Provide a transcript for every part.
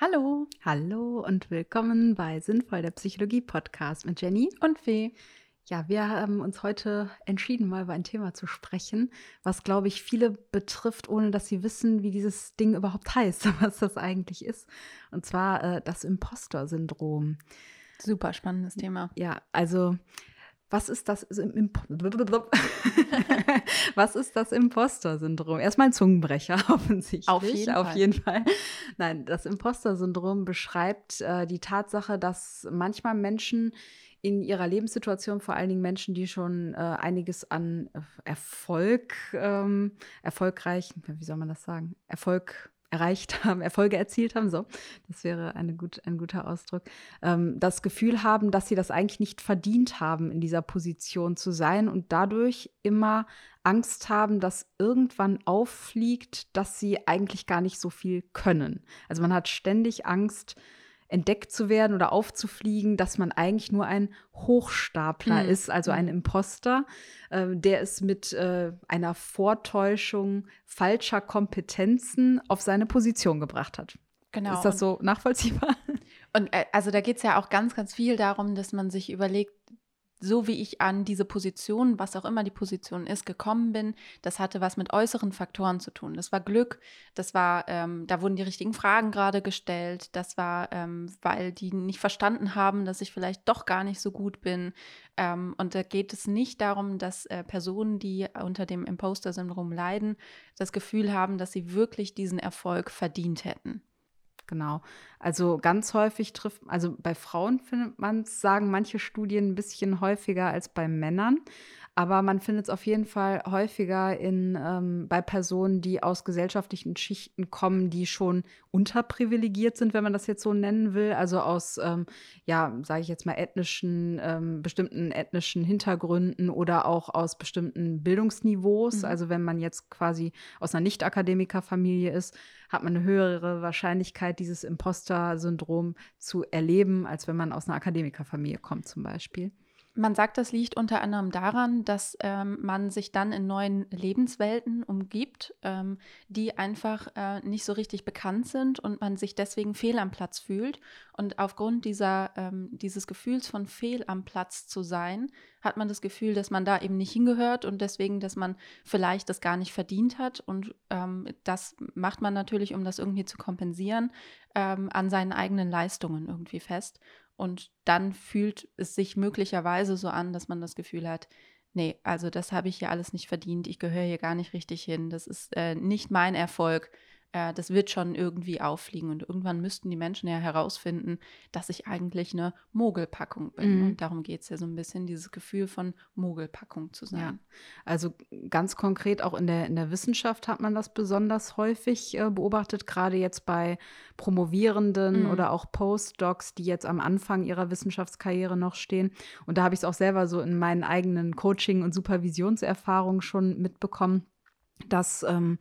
Hallo. Hallo und willkommen bei Sinnvoll der Psychologie Podcast mit Jenny und Fee. Ja, wir haben uns heute entschieden, mal über ein Thema zu sprechen, was, glaube ich, viele betrifft, ohne dass sie wissen, wie dieses Ding überhaupt heißt, was das eigentlich ist. Und zwar äh, das Imposter-Syndrom. Super spannendes Thema. Ja, also was ist das Was ist das Imposter-Syndrom? Erstmal ein Zungenbrecher, offensichtlich. Auf jeden, Auf Fall. jeden Fall. Nein, das Imposter-Syndrom beschreibt äh, die Tatsache, dass manchmal Menschen in ihrer Lebenssituation, vor allen Dingen Menschen, die schon äh, einiges an Erfolg, ähm, erfolgreich, wie soll man das sagen? Erfolg erreicht haben, Erfolge erzielt haben, so, das wäre eine gut, ein guter Ausdruck, ähm, das Gefühl haben, dass sie das eigentlich nicht verdient haben, in dieser Position zu sein und dadurch immer Angst haben, dass irgendwann auffliegt, dass sie eigentlich gar nicht so viel können. Also man hat ständig Angst, entdeckt zu werden oder aufzufliegen, dass man eigentlich nur ein Hochstapler mhm. ist, also ein mhm. Imposter, äh, der es mit äh, einer Vortäuschung falscher Kompetenzen auf seine Position gebracht hat. Genau. Ist das so nachvollziehbar? Und äh, also da geht es ja auch ganz, ganz viel darum, dass man sich überlegt, so wie ich an diese Position, was auch immer die Position ist, gekommen bin, das hatte was mit äußeren Faktoren zu tun. Das war Glück, das war, ähm, da wurden die richtigen Fragen gerade gestellt, das war, ähm, weil die nicht verstanden haben, dass ich vielleicht doch gar nicht so gut bin. Ähm, und da geht es nicht darum, dass äh, Personen, die unter dem Imposter-Syndrom leiden, das Gefühl haben, dass sie wirklich diesen Erfolg verdient hätten. Genau. Also ganz häufig trifft, also bei Frauen findet man es, sagen manche Studien ein bisschen häufiger als bei Männern. Aber man findet es auf jeden Fall häufiger in, ähm, bei Personen, die aus gesellschaftlichen Schichten kommen, die schon unterprivilegiert sind, wenn man das jetzt so nennen will. Also aus, ähm, ja, sage ich jetzt mal, ethnischen, ähm, bestimmten ethnischen Hintergründen oder auch aus bestimmten Bildungsniveaus. Mhm. Also wenn man jetzt quasi aus einer Nicht-Akademiker-Familie ist, hat man eine höhere Wahrscheinlichkeit, dieses Imposter-Syndrom zu erleben, als wenn man aus einer Akademikerfamilie kommt zum Beispiel. Man sagt, das liegt unter anderem daran, dass ähm, man sich dann in neuen Lebenswelten umgibt, ähm, die einfach äh, nicht so richtig bekannt sind und man sich deswegen fehl am Platz fühlt. Und aufgrund dieser, ähm, dieses Gefühls von fehl am Platz zu sein, hat man das Gefühl, dass man da eben nicht hingehört und deswegen, dass man vielleicht das gar nicht verdient hat. Und ähm, das macht man natürlich, um das irgendwie zu kompensieren, ähm, an seinen eigenen Leistungen irgendwie fest. Und dann fühlt es sich möglicherweise so an, dass man das Gefühl hat, nee, also das habe ich hier alles nicht verdient, ich gehöre hier gar nicht richtig hin, das ist äh, nicht mein Erfolg, äh, das wird schon irgendwie auffliegen. Und irgendwann müssten die Menschen ja herausfinden, dass ich eigentlich eine Mogelpackung bin. Mhm. Und darum geht es ja so ein bisschen, dieses Gefühl von Mogelpackung zu sein. Ja. Also ganz konkret auch in der, in der Wissenschaft hat man das besonders häufig äh, beobachtet, gerade jetzt bei Promovierenden mhm. oder auch Postdocs, die jetzt am Anfang ihrer Wissenschaftskarriere noch stehen. Und da habe ich es auch selber so in meinen eigenen Coaching- und Supervisionserfahrungen schon mitbekommen, dass ähm,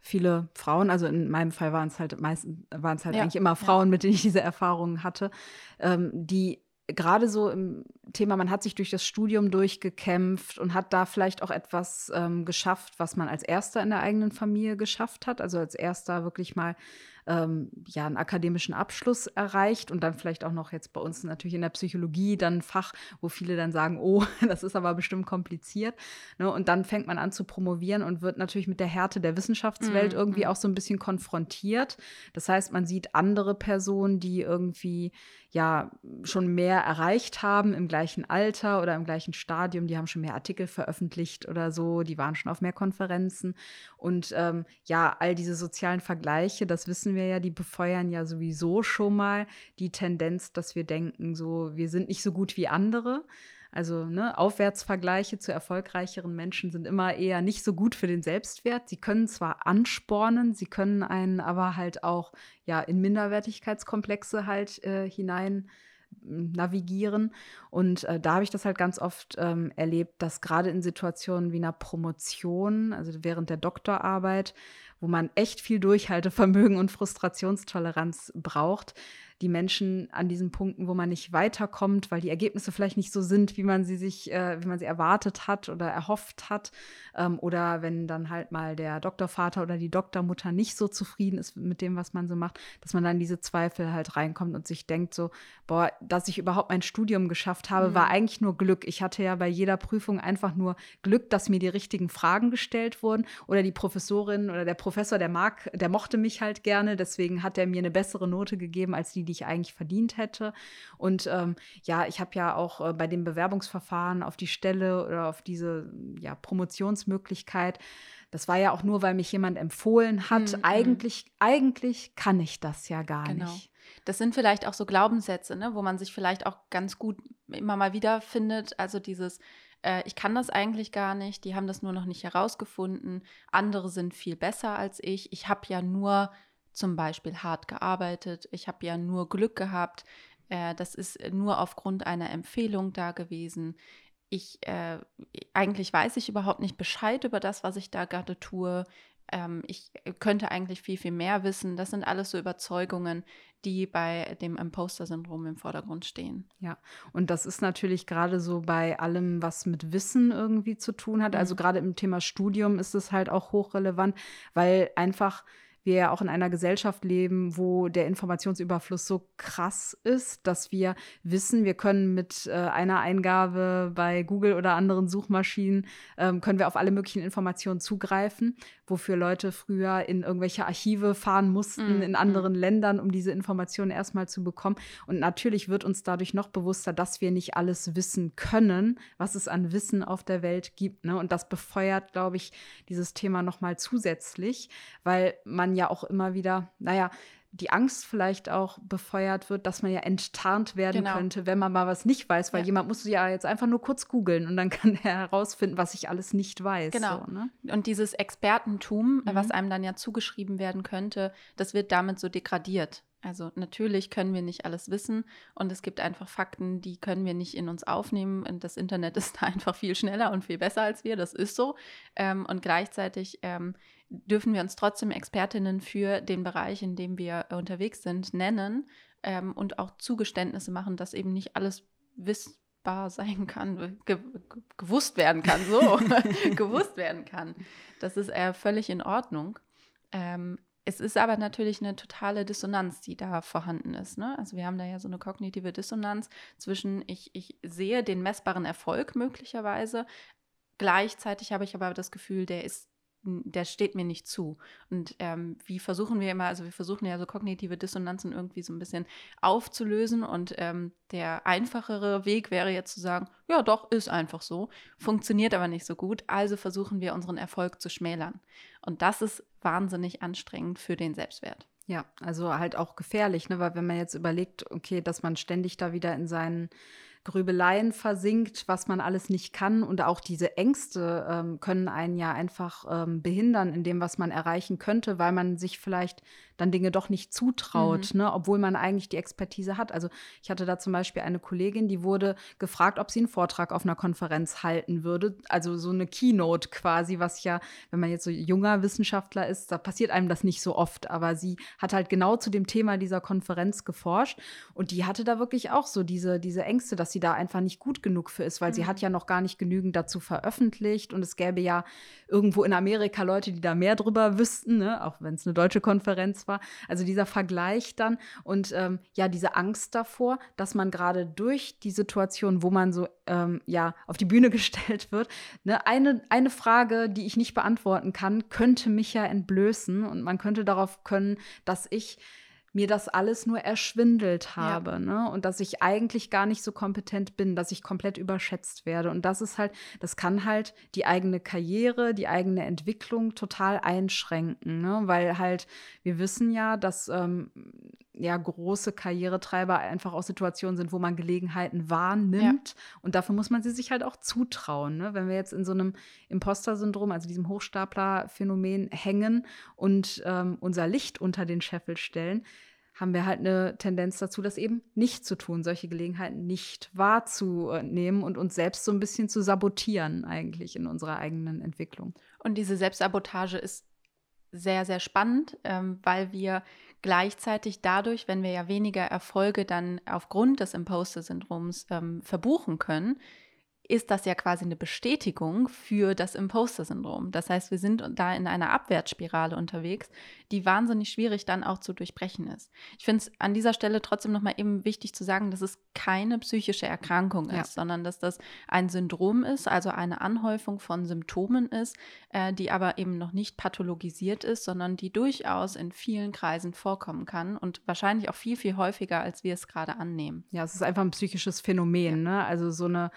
viele Frauen, also in meinem Fall waren es halt meistens, waren es halt ja, eigentlich immer Frauen, ja. mit denen ich diese Erfahrungen hatte, ähm, die gerade so im Thema, man hat sich durch das Studium durchgekämpft und hat da vielleicht auch etwas ähm, geschafft, was man als Erster in der eigenen Familie geschafft hat. Also als Erster wirklich mal ähm, ja, einen akademischen Abschluss erreicht und dann vielleicht auch noch jetzt bei uns natürlich in der Psychologie dann ein Fach, wo viele dann sagen, oh, das ist aber bestimmt kompliziert. Ne? Und dann fängt man an zu promovieren und wird natürlich mit der Härte der Wissenschaftswelt mhm. irgendwie mhm. auch so ein bisschen konfrontiert. Das heißt, man sieht andere Personen, die irgendwie ja schon mehr erreicht haben im gleichen Alter oder im gleichen Stadium, die haben schon mehr Artikel veröffentlicht oder so, die waren schon auf mehr Konferenzen. Und ähm, ja, all diese sozialen Vergleiche, das wissen wir wir ja, die befeuern ja sowieso schon mal die Tendenz, dass wir denken, so, wir sind nicht so gut wie andere. Also ne, Aufwärtsvergleiche zu erfolgreicheren Menschen sind immer eher nicht so gut für den Selbstwert. Sie können zwar anspornen, sie können einen aber halt auch ja in Minderwertigkeitskomplexe halt äh, hinein navigieren. Und äh, da habe ich das halt ganz oft ähm, erlebt, dass gerade in Situationen wie einer Promotion, also während der Doktorarbeit, wo man echt viel Durchhaltevermögen und Frustrationstoleranz braucht, die Menschen an diesen Punkten, wo man nicht weiterkommt, weil die Ergebnisse vielleicht nicht so sind, wie man sie sich, äh, wie man sie erwartet hat oder erhofft hat. Ähm, oder wenn dann halt mal der Doktorvater oder die Doktormutter nicht so zufrieden ist mit dem, was man so macht, dass man dann diese Zweifel halt reinkommt und sich denkt so, boah, dass ich überhaupt mein Studium geschafft habe, mhm. war eigentlich nur Glück. Ich hatte ja bei jeder Prüfung einfach nur Glück, dass mir die richtigen Fragen gestellt wurden oder die Professorin oder der Professor, der mag, der mochte mich halt gerne, deswegen hat er mir eine bessere Note gegeben als die, die ich eigentlich verdient hätte. Und ähm, ja, ich habe ja auch äh, bei dem Bewerbungsverfahren auf die Stelle oder auf diese ja, Promotionsmöglichkeit das war ja auch nur, weil mich jemand empfohlen hat. Mhm. Eigentlich, eigentlich kann ich das ja gar genau. nicht. Das sind vielleicht auch so Glaubenssätze, ne, wo man sich vielleicht auch ganz gut immer mal wieder findet. Also dieses, äh, ich kann das eigentlich gar nicht, die haben das nur noch nicht herausgefunden, andere sind viel besser als ich, ich habe ja nur zum Beispiel hart gearbeitet, ich habe ja nur Glück gehabt, äh, das ist nur aufgrund einer Empfehlung da gewesen. Ich, äh, eigentlich weiß ich überhaupt nicht Bescheid über das, was ich da gerade tue. Ähm, ich könnte eigentlich viel, viel mehr wissen. Das sind alles so Überzeugungen, die bei dem Imposter-Syndrom im Vordergrund stehen. Ja, und das ist natürlich gerade so bei allem, was mit Wissen irgendwie zu tun hat. Also mhm. Also gerade im Thema Studium ist es halt auch hochrelevant, weil einfach wir ja auch in einer Gesellschaft leben, wo der Informationsüberfluss so krass ist, dass wir wissen, wir können mit äh, einer Eingabe bei Google oder anderen Suchmaschinen, ähm, können wir auf alle möglichen Informationen zugreifen, wofür Leute früher in irgendwelche Archive fahren mussten mm, in anderen mm. Ländern, um diese Informationen erstmal zu bekommen. Und natürlich wird uns dadurch noch bewusster, dass wir nicht alles wissen können, was es an Wissen auf der Welt gibt. Ne? Und das befeuert, glaube ich, dieses Thema noch mal zusätzlich, weil man ja auch immer wieder, naja, die Angst vielleicht auch befeuert wird, dass man ja enttarnt werden genau. könnte, wenn man mal was nicht weiß, weil ja. jemand muss ja jetzt einfach nur kurz googeln und dann kann er herausfinden, was ich alles nicht weiß. Genau. So, ne? Und dieses Expertentum, mhm. was einem dann ja zugeschrieben werden könnte, das wird damit so degradiert. Also natürlich können wir nicht alles wissen und es gibt einfach Fakten, die können wir nicht in uns aufnehmen. Und das Internet ist da einfach viel schneller und viel besser als wir, das ist so. Ähm, und gleichzeitig ähm, dürfen wir uns trotzdem Expertinnen für den Bereich, in dem wir unterwegs sind, nennen ähm, und auch Zugeständnisse machen, dass eben nicht alles wissbar sein kann, ge gewusst werden kann, so, gewusst werden kann. Das ist äh, völlig in Ordnung. Ähm, es ist aber natürlich eine totale Dissonanz, die da vorhanden ist. Ne? Also wir haben da ja so eine kognitive Dissonanz zwischen, ich, ich sehe den messbaren Erfolg möglicherweise, gleichzeitig habe ich aber das Gefühl, der ist der steht mir nicht zu. Und ähm, wie versuchen wir immer, also wir versuchen ja so kognitive Dissonanzen irgendwie so ein bisschen aufzulösen und ähm, der einfachere Weg wäre jetzt zu sagen, ja doch, ist einfach so, funktioniert aber nicht so gut, also versuchen wir unseren Erfolg zu schmälern. Und das ist wahnsinnig anstrengend für den Selbstwert. Ja, also halt auch gefährlich, ne? weil wenn man jetzt überlegt, okay, dass man ständig da wieder in seinen Grübeleien versinkt, was man alles nicht kann. Und auch diese Ängste ähm, können einen ja einfach ähm, behindern in dem, was man erreichen könnte, weil man sich vielleicht dann Dinge doch nicht zutraut, mhm. ne, obwohl man eigentlich die Expertise hat. Also ich hatte da zum Beispiel eine Kollegin, die wurde gefragt, ob sie einen Vortrag auf einer Konferenz halten würde. Also so eine Keynote quasi, was ja, wenn man jetzt so junger Wissenschaftler ist, da passiert einem das nicht so oft. Aber sie hat halt genau zu dem Thema dieser Konferenz geforscht und die hatte da wirklich auch so diese, diese Ängste, dass sie da einfach nicht gut genug für ist, weil mhm. sie hat ja noch gar nicht genügend dazu veröffentlicht und es gäbe ja irgendwo in Amerika Leute, die da mehr drüber wüssten, ne? auch wenn es eine deutsche Konferenz war war. Also dieser Vergleich dann und ähm, ja, diese Angst davor, dass man gerade durch die Situation, wo man so ähm, ja auf die Bühne gestellt wird, ne, eine, eine Frage, die ich nicht beantworten kann, könnte mich ja entblößen und man könnte darauf können, dass ich mir das alles nur erschwindelt habe, ja. ne? Und dass ich eigentlich gar nicht so kompetent bin, dass ich komplett überschätzt werde. Und das ist halt, das kann halt die eigene Karriere, die eigene Entwicklung total einschränken, ne? Weil halt, wir wissen ja, dass ähm, ja große Karrieretreiber einfach auch Situationen sind, wo man Gelegenheiten wahrnimmt. Ja. Und dafür muss man sie sich halt auch zutrauen. Ne? Wenn wir jetzt in so einem Imposter-Syndrom, also diesem Hochstapler-Phänomen hängen und ähm, unser Licht unter den Scheffel stellen, haben wir halt eine Tendenz dazu, das eben nicht zu tun, solche Gelegenheiten nicht wahrzunehmen und uns selbst so ein bisschen zu sabotieren eigentlich in unserer eigenen Entwicklung. Und diese Selbstsabotage ist sehr, sehr spannend, ähm, weil wir gleichzeitig dadurch, wenn wir ja weniger Erfolge dann aufgrund des Imposter-Syndroms ähm, verbuchen können, ist das ja quasi eine Bestätigung für das Imposter-Syndrom. Das heißt, wir sind da in einer Abwärtsspirale unterwegs, die wahnsinnig schwierig dann auch zu durchbrechen ist. Ich finde es an dieser Stelle trotzdem nochmal eben wichtig zu sagen, dass es keine psychische Erkrankung ja. ist, sondern dass das ein Syndrom ist, also eine Anhäufung von Symptomen ist, äh, die aber eben noch nicht pathologisiert ist, sondern die durchaus in vielen Kreisen vorkommen kann und wahrscheinlich auch viel, viel häufiger, als wir es gerade annehmen. Ja, es ist einfach ein psychisches Phänomen, ja. ne? Also so eine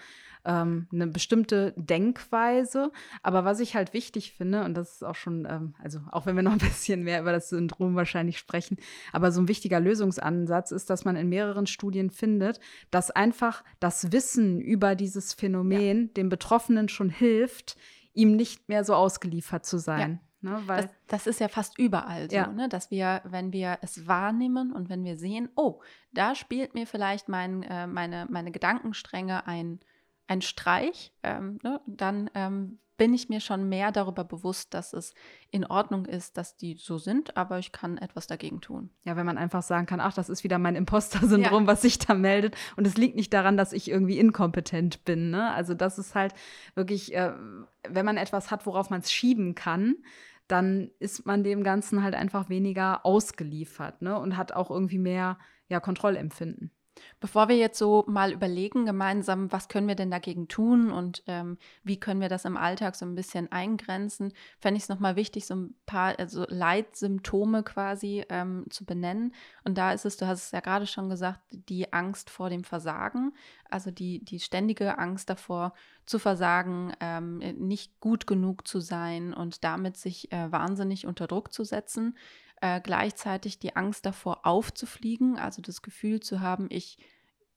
ähm, eine bestimmte Denkweise. Aber was ich halt wichtig finde, und das ist auch schon, ähm, also auch wenn wir noch ein bisschen mehr über das Syndrom wahrscheinlich sprechen, aber so ein wichtiger Lösungsansatz ist, dass man in mehreren Studien findet, dass einfach das Wissen über dieses Phänomen ja. dem Betroffenen schon hilft, ihm nicht mehr so ausgeliefert zu sein. Ja. Ne, das, das, ist ja fast überall so, ja. ne, dass wir, wenn wir es wahrnehmen und wenn wir sehen, oh, da spielt mir vielleicht mein, äh, meine, meine Gedankenstränge ein, ein Streich, ähm, ne, dann ähm, bin ich mir schon mehr darüber bewusst, dass es in Ordnung ist, dass die so sind, aber ich kann etwas dagegen tun. Ja, wenn man einfach sagen kann, ach, das ist wieder mein Imposter-Syndrom, ja. was sich da meldet. Und es liegt nicht daran, dass ich irgendwie inkompetent bin. Ne? Also das ist halt wirklich, äh, wenn man etwas hat, worauf man es schieben kann, dann ist man dem Ganzen halt einfach weniger ausgeliefert ne? und hat auch irgendwie mehr ja, Kontrollempfinden. Bevor wir jetzt so mal überlegen gemeinsam, was können wir denn dagegen tun und ähm, wie können wir das im Alltag so ein bisschen eingrenzen, fände ich es nochmal wichtig, so ein paar also Leitsymptome quasi ähm, zu benennen. Und da ist es, du hast es ja gerade schon gesagt, die Angst vor dem Versagen, also die, die ständige Angst davor zu versagen, ähm, nicht gut genug zu sein und damit sich äh, wahnsinnig unter Druck zu setzen äh, gleichzeitig die Angst davor aufzufliegen, also das Gefühl zu haben, ich,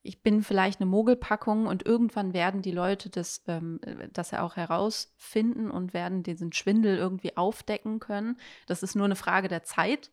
ich bin vielleicht eine Mogelpackung und irgendwann werden die Leute das, ähm, das ja auch herausfinden und werden diesen Schwindel irgendwie aufdecken können. Das ist nur eine Frage der Zeit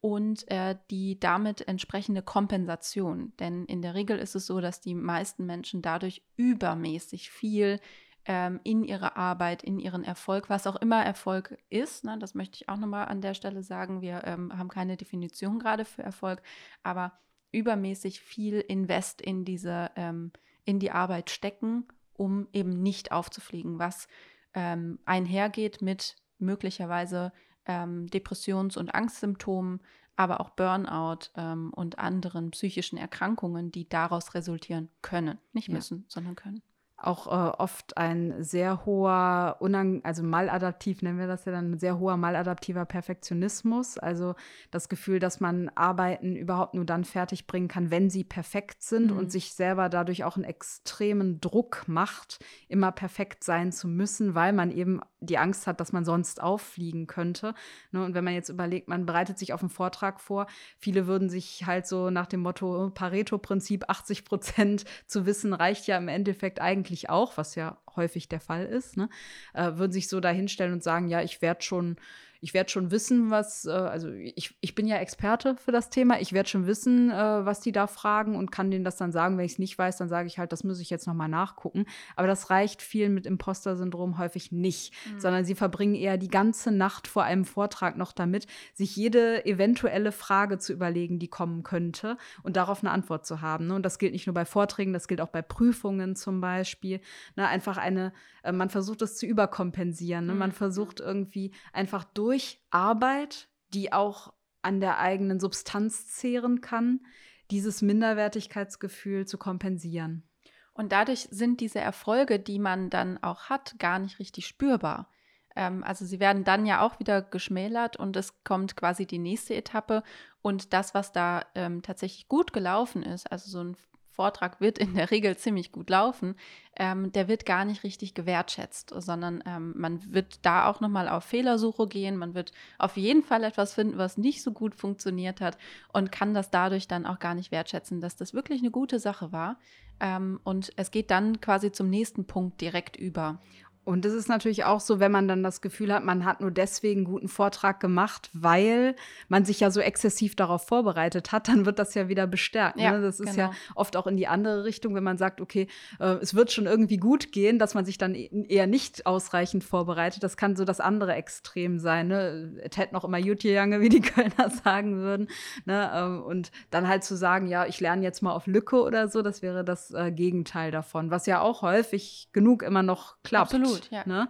und äh, die damit entsprechende Kompensation. Denn in der Regel ist es so, dass die meisten Menschen dadurch übermäßig viel ähm, in ihre Arbeit, in ihren Erfolg, was auch immer Erfolg ist. Ne, das möchte ich auch nochmal an der Stelle sagen. Wir ähm, haben keine Definition gerade für Erfolg, aber übermäßig viel Invest in diese, ähm, in die Arbeit stecken, um eben nicht aufzufliegen, was ähm, einhergeht mit möglicherweise ähm, Depressions- und Angstsymptomen, aber auch Burnout ähm, und anderen psychischen Erkrankungen, die daraus resultieren können. Nicht müssen, ja. sondern können auch äh, oft ein sehr hoher, unang also maladaptiv nennen wir das ja dann, ein sehr hoher maladaptiver Perfektionismus. Also das Gefühl, dass man Arbeiten überhaupt nur dann fertig bringen kann, wenn sie perfekt sind mhm. und sich selber dadurch auch einen extremen Druck macht, immer perfekt sein zu müssen, weil man eben die Angst hat, dass man sonst auffliegen könnte. Ne? Und wenn man jetzt überlegt, man bereitet sich auf einen Vortrag vor, viele würden sich halt so nach dem Motto Pareto-Prinzip 80 Prozent zu wissen, reicht ja im Endeffekt eigentlich auch, was ja häufig der Fall ist, ne? äh, würden sich so dahinstellen und sagen, ja, ich werde schon ich werde schon wissen, was, äh, also ich, ich bin ja Experte für das Thema, ich werde schon wissen, äh, was die da fragen und kann denen das dann sagen. Wenn ich es nicht weiß, dann sage ich halt, das muss ich jetzt nochmal nachgucken. Aber das reicht vielen mit Imposter-Syndrom häufig nicht, mhm. sondern sie verbringen eher die ganze Nacht vor einem Vortrag noch damit, sich jede eventuelle Frage zu überlegen, die kommen könnte und darauf eine Antwort zu haben. Ne? Und das gilt nicht nur bei Vorträgen, das gilt auch bei Prüfungen zum Beispiel. Ne? Einfach eine, äh, man versucht es zu überkompensieren. Ne? Man mhm. versucht irgendwie einfach durch durch Arbeit, die auch an der eigenen Substanz zehren kann, dieses Minderwertigkeitsgefühl zu kompensieren. Und dadurch sind diese Erfolge, die man dann auch hat, gar nicht richtig spürbar. Ähm, also sie werden dann ja auch wieder geschmälert und es kommt quasi die nächste Etappe. Und das, was da ähm, tatsächlich gut gelaufen ist, also so ein Vortrag wird in der Regel ziemlich gut laufen, ähm, der wird gar nicht richtig gewertschätzt, sondern ähm, man wird da auch nochmal auf Fehlersuche gehen. Man wird auf jeden Fall etwas finden, was nicht so gut funktioniert hat und kann das dadurch dann auch gar nicht wertschätzen, dass das wirklich eine gute Sache war. Ähm, und es geht dann quasi zum nächsten Punkt direkt über. Und es ist natürlich auch so, wenn man dann das Gefühl hat, man hat nur deswegen guten Vortrag gemacht, weil man sich ja so exzessiv darauf vorbereitet hat, dann wird das ja wieder bestärkt. Ja, ne? Das ist genau. ja oft auch in die andere Richtung, wenn man sagt, okay, äh, es wird schon irgendwie gut gehen, dass man sich dann e-, eher nicht ausreichend vorbereitet. Das kann so das andere Extrem sein. Ne? Es hätte noch immer Jutjejange, wie die Kölner sagen würden. Ne? Ähm, und dann halt zu sagen, ja, ich lerne jetzt mal auf Lücke oder so, das wäre das äh, Gegenteil davon, was ja auch häufig genug immer noch klappt. Absolut. Absolut, ja. Ne?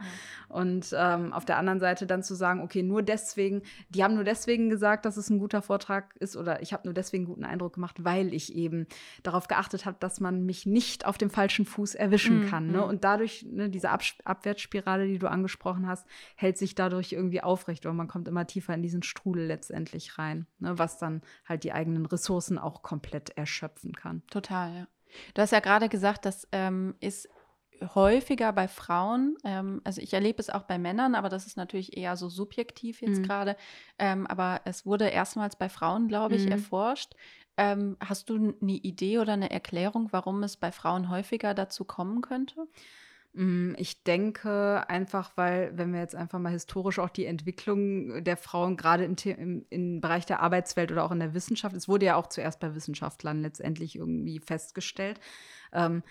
Und ähm, auf der anderen Seite dann zu sagen, okay, nur deswegen, die haben nur deswegen gesagt, dass es ein guter Vortrag ist oder ich habe nur deswegen einen guten Eindruck gemacht, weil ich eben darauf geachtet habe, dass man mich nicht auf dem falschen Fuß erwischen mm, kann. Ne? Mm. Und dadurch, ne, diese Ab Abwärtsspirale, die du angesprochen hast, hält sich dadurch irgendwie aufrecht und man kommt immer tiefer in diesen Strudel letztendlich rein, ne? was dann halt die eigenen Ressourcen auch komplett erschöpfen kann. Total, ja. Du hast ja gerade gesagt, das ähm, ist häufiger bei Frauen. Ähm, also ich erlebe es auch bei Männern, aber das ist natürlich eher so subjektiv jetzt mhm. gerade. Ähm, aber es wurde erstmals bei Frauen, glaube ich, mhm. erforscht. Ähm, hast du eine Idee oder eine Erklärung, warum es bei Frauen häufiger dazu kommen könnte? Mm, ich denke einfach, weil, wenn wir jetzt einfach mal historisch auch die Entwicklung der Frauen gerade im, im, im, Bereich der Arbeitswelt oder auch in der Wissenschaft, es wurde ja auch zuerst bei Wissenschaftlern letztendlich irgendwie festgestellt, ähm,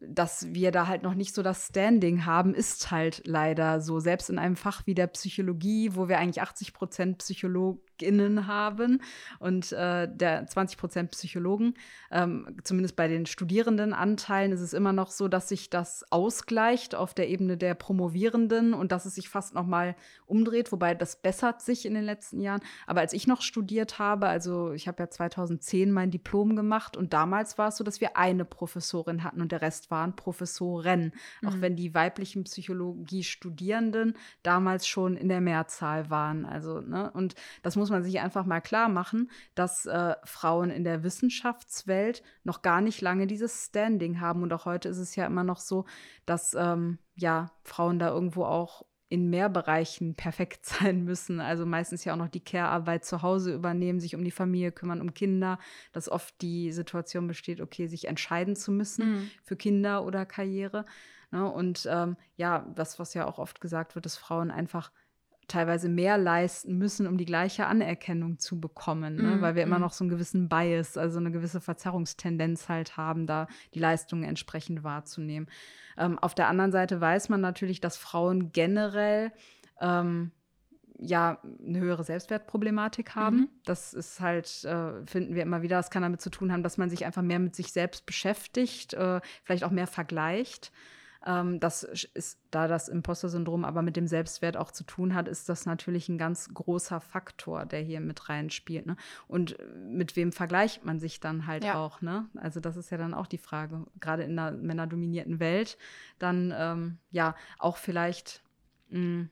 dass wir da halt noch nicht so das Standing haben, ist halt leider so. Selbst in einem Fach wie der Psychologie, wo wir eigentlich 80 Prozent PsychologInnen haben und äh, der 20 Prozent Psychologen. Ähm, zumindest bei den Studierendenanteilen ist es immer noch so, dass sich das ausgleicht auf der Ebene der Promovierenden und dass es sich fast noch mal umdreht, wobei das bessert sich in den letzten Jahren. Aber als ich noch studiert habe, also ich habe ja 2010 mein Diplom gemacht und damals war es so, dass wir eine Professorin hatten und der Rest waren Professoren, mhm. auch wenn die weiblichen Psychologie-Studierenden damals schon in der Mehrzahl waren. Also, ne? Und das muss man sich einfach mal klar machen, dass äh, Frauen in der Wissenschaftswelt noch gar nicht lange dieses Standing haben. Und auch heute ist es ja immer noch so, dass ähm, ja Frauen da irgendwo auch in mehr Bereichen perfekt sein müssen. Also meistens ja auch noch die Care-Arbeit zu Hause übernehmen, sich um die Familie kümmern, um Kinder, dass oft die Situation besteht, okay, sich entscheiden zu müssen mhm. für Kinder oder Karriere. Ne? Und ähm, ja, das, was ja auch oft gesagt wird, dass Frauen einfach teilweise mehr leisten müssen, um die gleiche Anerkennung zu bekommen, ne? mm, weil wir mm. immer noch so einen gewissen Bias, also eine gewisse Verzerrungstendenz halt haben, da die Leistungen entsprechend wahrzunehmen. Ähm, auf der anderen Seite weiß man natürlich, dass Frauen generell ähm, ja eine höhere Selbstwertproblematik haben. Mhm. Das ist halt, äh, finden wir immer wieder, das kann damit zu tun haben, dass man sich einfach mehr mit sich selbst beschäftigt, äh, vielleicht auch mehr vergleicht. Ähm, das ist, da das Imposter-Syndrom aber mit dem Selbstwert auch zu tun hat, ist das natürlich ein ganz großer Faktor, der hier mit reinspielt. Ne? Und äh, mit wem vergleicht man sich dann halt ja. auch? Ne? Also das ist ja dann auch die Frage, gerade in einer männerdominierten Welt, dann ähm, ja auch vielleicht mh, hm,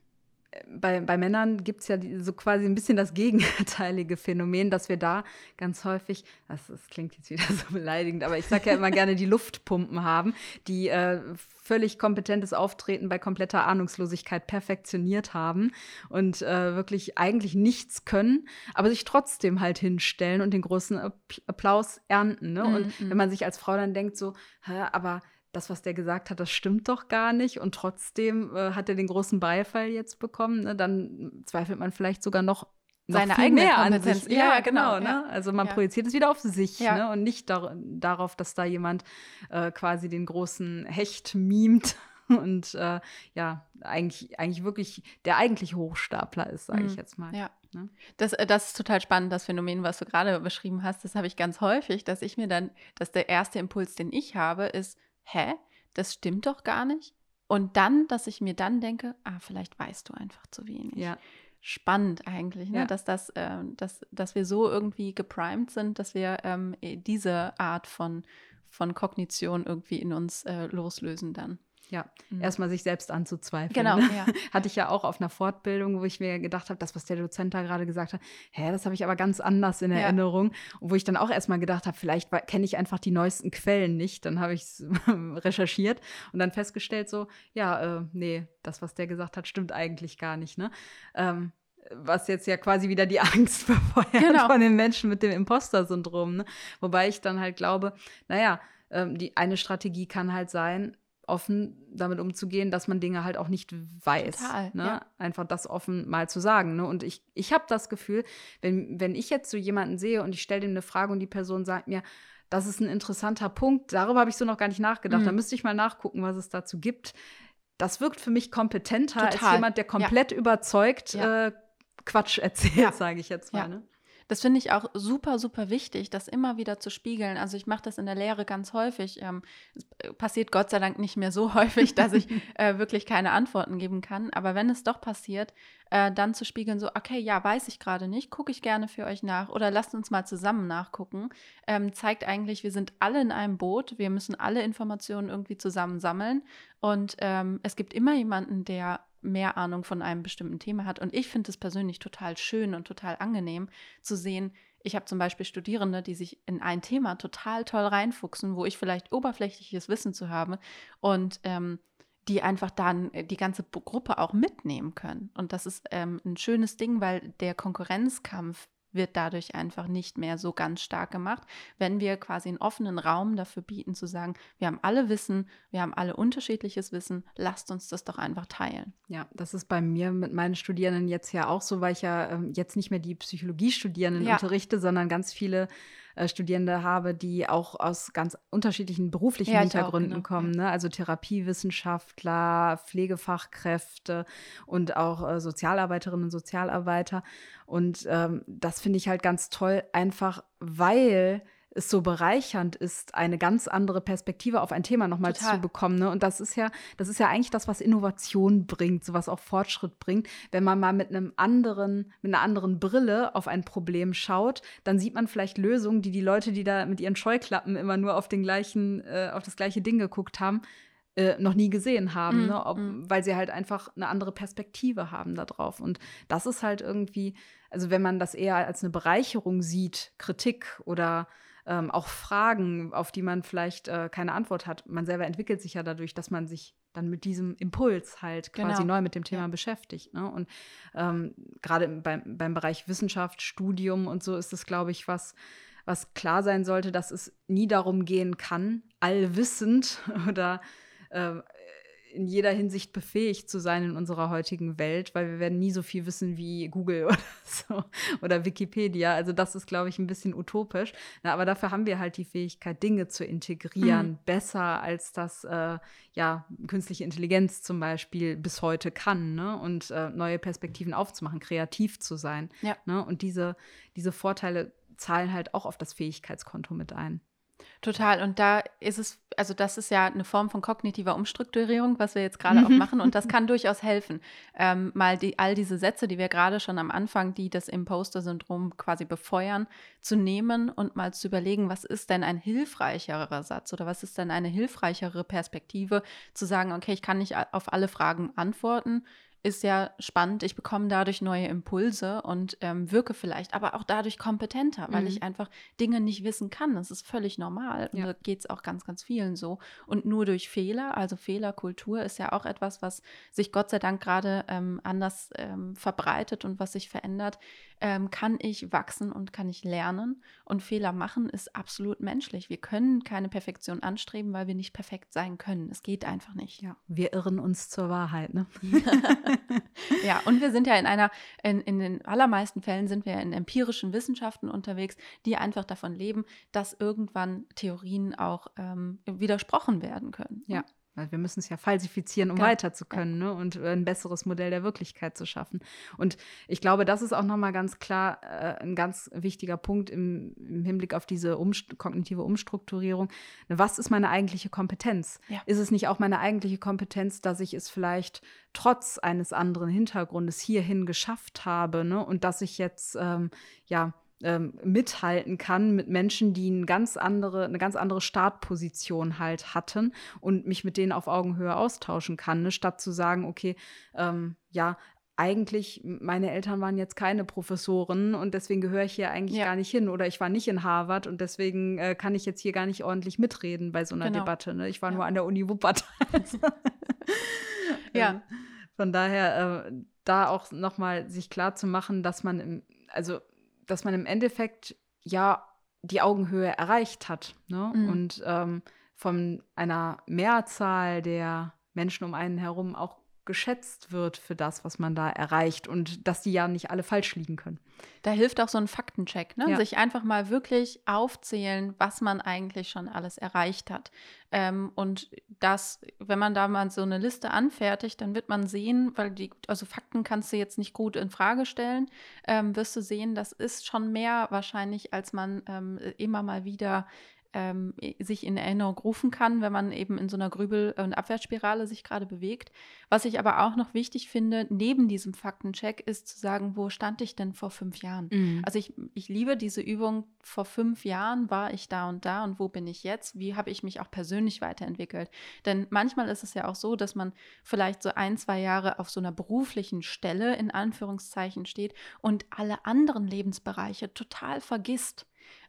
bei, bei Männern gibt es ja die, so quasi ein bisschen das gegenteilige Phänomen, dass wir da ganz häufig, das, das klingt jetzt wieder so beleidigend, aber ich sage ja immer gerne, die Luftpumpen haben, die äh, völlig kompetentes Auftreten bei kompletter Ahnungslosigkeit perfektioniert haben und äh, wirklich eigentlich nichts können, aber sich trotzdem halt hinstellen und den großen Applaus ernten. Ne? Mm -hmm. Und wenn man sich als Frau dann denkt, so, aber das, was der gesagt hat, das stimmt doch gar nicht und trotzdem äh, hat er den großen Beifall jetzt bekommen, ne? dann zweifelt man vielleicht sogar noch seine eigene mehr an sich. Ja, ja genau. genau ne? Also man ja. projiziert es wieder auf sich ja. ne? und nicht dar darauf, dass da jemand äh, quasi den großen Hecht mimt und äh, ja, eigentlich, eigentlich wirklich der eigentliche Hochstapler ist, sage mhm. ich jetzt mal. Ja. Ne? Das, äh, das ist total spannend, das Phänomen, was du gerade beschrieben hast. Das habe ich ganz häufig, dass ich mir dann, dass der erste Impuls, den ich habe, ist, hä, das stimmt doch gar nicht. Und dann, dass ich mir dann denke, ah, vielleicht weißt du einfach zu wenig. Ja. Spannend eigentlich, ne? Ja. dass, das, äh, dass, dass wir so irgendwie geprimed sind, dass wir ähm, diese Art von, von Kognition irgendwie in uns äh, loslösen dann. Ja, mhm. erstmal sich selbst anzuzweifeln. Genau, ne? ja. Hatte ich ja auch auf einer Fortbildung, wo ich mir gedacht habe, das, was der Dozent da gerade gesagt hat, hä, das habe ich aber ganz anders in Erinnerung. Und wo ich dann auch erstmal gedacht habe, vielleicht kenne ich einfach die neuesten Quellen nicht. Dann habe ich es recherchiert und dann festgestellt, so, ja, äh, nee, das, was der gesagt hat, stimmt eigentlich gar nicht. Ne? Ähm, was jetzt ja quasi wieder die Angst befeuert genau. von den Menschen mit dem Imposter-Syndrom. Ne? Wobei ich dann halt glaube, naja, ähm, die eine Strategie kann halt sein, offen damit umzugehen, dass man Dinge halt auch nicht weiß. Total, ne? ja. Einfach das offen mal zu sagen. Ne? Und ich, ich habe das Gefühl, wenn, wenn ich jetzt so jemanden sehe und ich stelle dem eine Frage und die Person sagt mir, das ist ein interessanter Punkt, darüber habe ich so noch gar nicht nachgedacht. Mhm. Da müsste ich mal nachgucken, was es dazu gibt. Das wirkt für mich kompetenter als Total. jemand, der komplett überzeugt Ja. äh, Quatsch erzählt, Ja. sage ich jetzt mal. Ja. Ne? Das finde ich auch super, super wichtig, das immer wieder zu spiegeln. Also ich mache das in der Lehre ganz häufig. Ähm, es äh, passiert Gott sei Dank nicht mehr so häufig, dass ich äh, wirklich keine Antworten geben kann. Aber wenn es doch passiert, äh, dann zu spiegeln, so, okay, ja, weiß ich gerade nicht, gucke ich gerne für euch nach oder lasst uns mal zusammen nachgucken, ähm, zeigt eigentlich, wir sind alle in einem Boot, wir müssen alle Informationen irgendwie zusammen sammeln und ähm, es gibt immer jemanden, der mehr Ahnung von einem bestimmten Thema hat. Und ich finde es persönlich total schön und total angenehm zu sehen, ich habe zum Beispiel Studierende, die sich in ein Thema total toll reinfuchsen, wo ich vielleicht oberflächliches Wissen zu habe und ähm, die einfach dann äh, die ganze Gruppe auch mitnehmen können. Und das ist ähm, ein schönes Ding, weil der Konkurrenzkampf wird dadurch einfach nicht mehr so ganz stark gemacht, wenn wir quasi einen offenen Raum dafür bieten, zu sagen, wir haben alle Wissen, wir haben alle unterschiedliches Wissen, lasst uns das doch einfach teilen. Ja, das ist bei mir mit meinen Studierenden jetzt ja auch so, weil ich ja ähm, jetzt nicht mehr die Psychologiestudierenden Ja. unterrichte, sondern ganz viele äh, Studierende habe, die auch aus ganz unterschiedlichen beruflichen Ja, ich auch, Hintergründen genau, kommen. Ne? Also Therapiewissenschaftler, Pflegefachkräfte und auch äh, Sozialarbeiterinnen und Sozialarbeiter. Und ähm, das finde ich halt ganz toll, einfach weil es so bereichernd ist, eine ganz andere Perspektive auf ein Thema nochmal zu bekommen. Ne? Und das ist ja, das ist ja eigentlich das, was Innovation bringt, so was auch Fortschritt bringt. Wenn man mal mit einem anderen, mit einer anderen Brille auf ein Problem schaut, dann sieht man vielleicht Lösungen, die die Leute, die da mit ihren Scheuklappen immer nur auf den gleichen, äh, auf das gleiche Ding geguckt haben, äh, noch nie gesehen haben, Mm, ne? Ob, mm. weil sie halt einfach eine andere Perspektive haben da drauf. Und das ist halt irgendwie, also wenn man das eher als eine Bereicherung sieht, Kritik oder ähm, auch Fragen, auf die man vielleicht äh, keine Antwort hat. Man selber entwickelt sich ja dadurch, dass man sich dann mit diesem Impuls halt quasi Genau. neu mit dem Thema Ja. beschäftigt. Ne? Und ähm, gerade beim, beim Bereich Wissenschaft, Studium und so ist es, glaube ich, was, was klar sein sollte, dass es nie darum gehen kann, allwissend oder äh, in jeder Hinsicht befähigt zu sein in unserer heutigen Welt, weil wir werden nie so viel wissen wie Google oder so oder Wikipedia. Also das ist, glaube ich, ein bisschen utopisch. Na, aber dafür haben wir halt die Fähigkeit, Dinge zu integrieren, Mhm. besser als das äh, ja künstliche Intelligenz zum Beispiel bis heute kann, ne? Und äh, neue Perspektiven aufzumachen, kreativ zu sein. Ja. Ne? Und diese, diese Vorteile zahlen halt auch auf das Fähigkeitskonto mit ein. Total. Und da ist es, also das ist ja eine Form von kognitiver Umstrukturierung, was wir jetzt gerade auch Mhm. machen. Und das kann durchaus helfen, ähm, mal die, all diese Sätze, die wir gerade schon am Anfang, die das Imposter-Syndrom quasi befeuern, zu nehmen und mal zu überlegen, was ist denn ein hilfreicherer Satz oder was ist denn eine hilfreichere Perspektive, zu sagen, okay, ich kann nicht auf alle Fragen antworten. Ist ja spannend, ich bekomme dadurch neue Impulse und ähm, wirke vielleicht aber auch dadurch kompetenter, weil Mhm. ich einfach Dinge nicht wissen kann. Das ist völlig normal. Und Ja. da geht es auch ganz, ganz vielen so. Und nur durch Fehler, also Fehlerkultur ist ja auch etwas, was sich Gott sei Dank gerade ähm, anders ähm, verbreitet und was sich verändert, ähm, kann ich wachsen und kann ich lernen. Und Fehler machen ist absolut menschlich. Wir können keine Perfektion anstreben, weil wir nicht perfekt sein können. Es geht einfach nicht. Ja, wir irren uns zur Wahrheit, ne? Ja, und wir sind ja in einer, in, in den allermeisten Fällen sind wir in empirischen Wissenschaften unterwegs, die einfach davon leben, dass irgendwann Theorien auch ähm, widersprochen werden können. Ja. Wir müssen es ja falsifizieren, um Genau. weiter zu können ne? und äh, ein besseres Modell der Wirklichkeit zu schaffen. Und ich glaube, das ist auch nochmal ganz klar äh, ein ganz wichtiger Punkt im, im Hinblick auf diese Umst kognitive Umstrukturierung. Was ist meine eigentliche Kompetenz? Ja. Ist es nicht auch meine eigentliche Kompetenz, dass ich es vielleicht trotz eines anderen Hintergrundes hierhin geschafft habe ne? und dass ich jetzt ähm, ja ähm, mithalten kann mit Menschen, die eine ganz andere, eine ganz andere Startposition halt hatten und mich mit denen auf Augenhöhe austauschen kann, ne? statt zu sagen, okay, ähm, ja, eigentlich, meine Eltern waren jetzt keine Professoren und deswegen gehöre ich hier eigentlich Ja. gar nicht hin. Oder ich war nicht in Harvard und deswegen äh, kann ich jetzt hier gar nicht ordentlich mitreden bei so einer Genau. Debatte. Ne? Ich war Ja. nur an der Uni Wuppertal. Ja. Ähm, Von daher äh, da auch nochmal sich klar zu machen, dass man im, also dass man im Endeffekt ja die Augenhöhe erreicht hat. Ne? Mhm. Und ähm, von einer Mehrzahl der Menschen um einen herum auch geschätzt wird für das, was man da erreicht und dass die ja nicht alle falsch liegen können. Da hilft auch so ein Faktencheck, ne? Ja. sich einfach mal wirklich aufzählen, was man eigentlich schon alles erreicht hat. Ähm, und das, wenn man da mal so eine Liste anfertigt, dann wird man sehen, weil die, also Fakten kannst du jetzt nicht gut in Frage stellen, ähm, wirst du sehen, das ist schon mehr wahrscheinlich, als man ähm, immer mal wieder ähm, sich in Erinnerung rufen kann, wenn man eben in so einer Grübel- und Abwärtsspirale sich gerade bewegt. Was ich aber auch noch wichtig finde, neben diesem Faktencheck, ist zu sagen, wo stand ich denn vor fünf Jahren? Mhm. Also ich, ich liebe diese Übung, vor fünf Jahren war ich da und da und wo bin ich jetzt? Wie habe ich mich auch persönlich weiterentwickelt? Denn manchmal ist es ja auch so, dass man vielleicht so ein, zwei Jahre auf so einer beruflichen Stelle in Anführungszeichen steht und alle anderen Lebensbereiche total vergisst.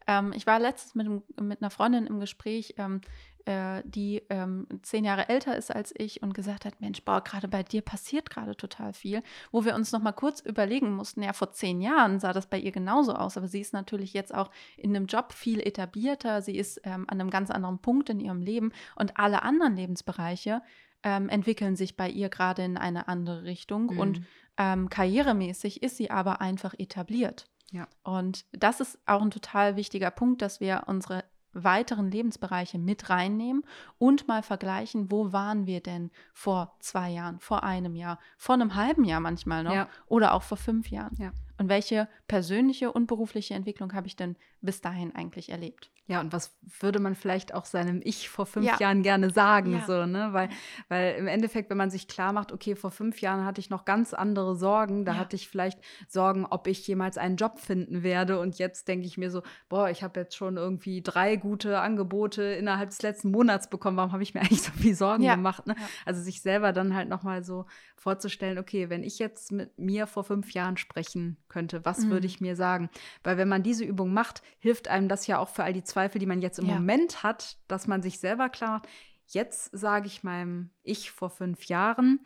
Ähm, ich war letztens mit, mit einer Freundin im Gespräch, ähm, äh, die ähm, zehn Jahre älter ist als ich und gesagt hat, Mensch, boah, gerade bei dir passiert gerade total viel, wo wir uns noch mal kurz überlegen mussten, ja, vor zehn Jahren sah das bei ihr genauso aus, aber sie ist natürlich jetzt auch in einem Job viel etablierter, sie ist ähm, an einem ganz anderen Punkt in ihrem Leben und alle anderen Lebensbereiche ähm, entwickeln sich bei ihr gerade in eine andere Richtung mhm. und ähm, karrieremäßig ist sie aber einfach etabliert. Ja. Und das ist auch ein total wichtiger Punkt, dass wir unsere weiteren Lebensbereiche mit reinnehmen und mal vergleichen, wo waren wir denn vor zwei Jahren, vor einem Jahr, vor einem halben Jahr manchmal noch ja. oder auch vor fünf Jahren. Ja. Und welche persönliche und berufliche Entwicklung habe ich denn bis dahin eigentlich erlebt? Ja, und was würde man vielleicht auch seinem Ich vor fünf ja. Jahren gerne sagen, ja. so, ne? Weil, weil im Endeffekt, wenn man sich klar macht, okay, vor fünf Jahren hatte ich noch ganz andere Sorgen, da ja. hatte ich vielleicht Sorgen, ob ich jemals einen Job finden werde. Und jetzt denke ich mir so, boah, ich habe jetzt schon irgendwie drei gute Angebote innerhalb des letzten Monats bekommen. Warum habe ich mir eigentlich so viel Sorgen gemacht? Ne? Also sich selber dann halt nochmal so vorzustellen, okay, wenn ich jetzt mit mir vor fünf Jahren sprechen könnte, was mhm. würde ich mir sagen? Weil wenn man diese Übung macht, hilft einem das ja auch für all die Zweifel, die man jetzt im ja. Moment hat, dass man sich selber klar macht, jetzt sage ich meinem Ich vor fünf Jahren,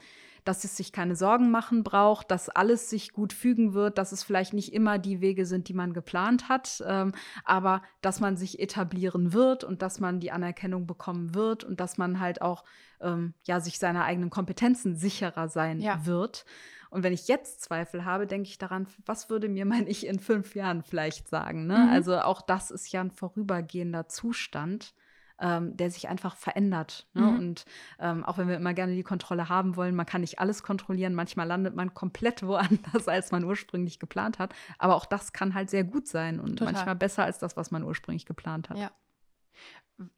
dass es sich keine Sorgen machen braucht, dass alles sich gut fügen wird, dass es vielleicht nicht immer die Wege sind, die man geplant hat, ähm, aber dass man sich etablieren wird und dass man die Anerkennung bekommen wird und dass man halt auch ähm, ja sich seiner eigenen Kompetenzen sicherer sein ja. wird. Und wenn ich jetzt Zweifel habe, denke ich daran, was würde mir mein Ich in fünf Jahren vielleicht sagen? Ne? Mhm. Also auch das ist ja ein vorübergehender Zustand. Ähm, der sich einfach verändert. Ne? Mhm. Und ähm, auch wenn wir immer gerne die Kontrolle haben wollen, man kann nicht alles kontrollieren. Manchmal landet man komplett woanders, als man ursprünglich geplant hat. Aber auch das kann halt sehr gut sein und Total. manchmal besser als das, was man ursprünglich geplant hat. Ja.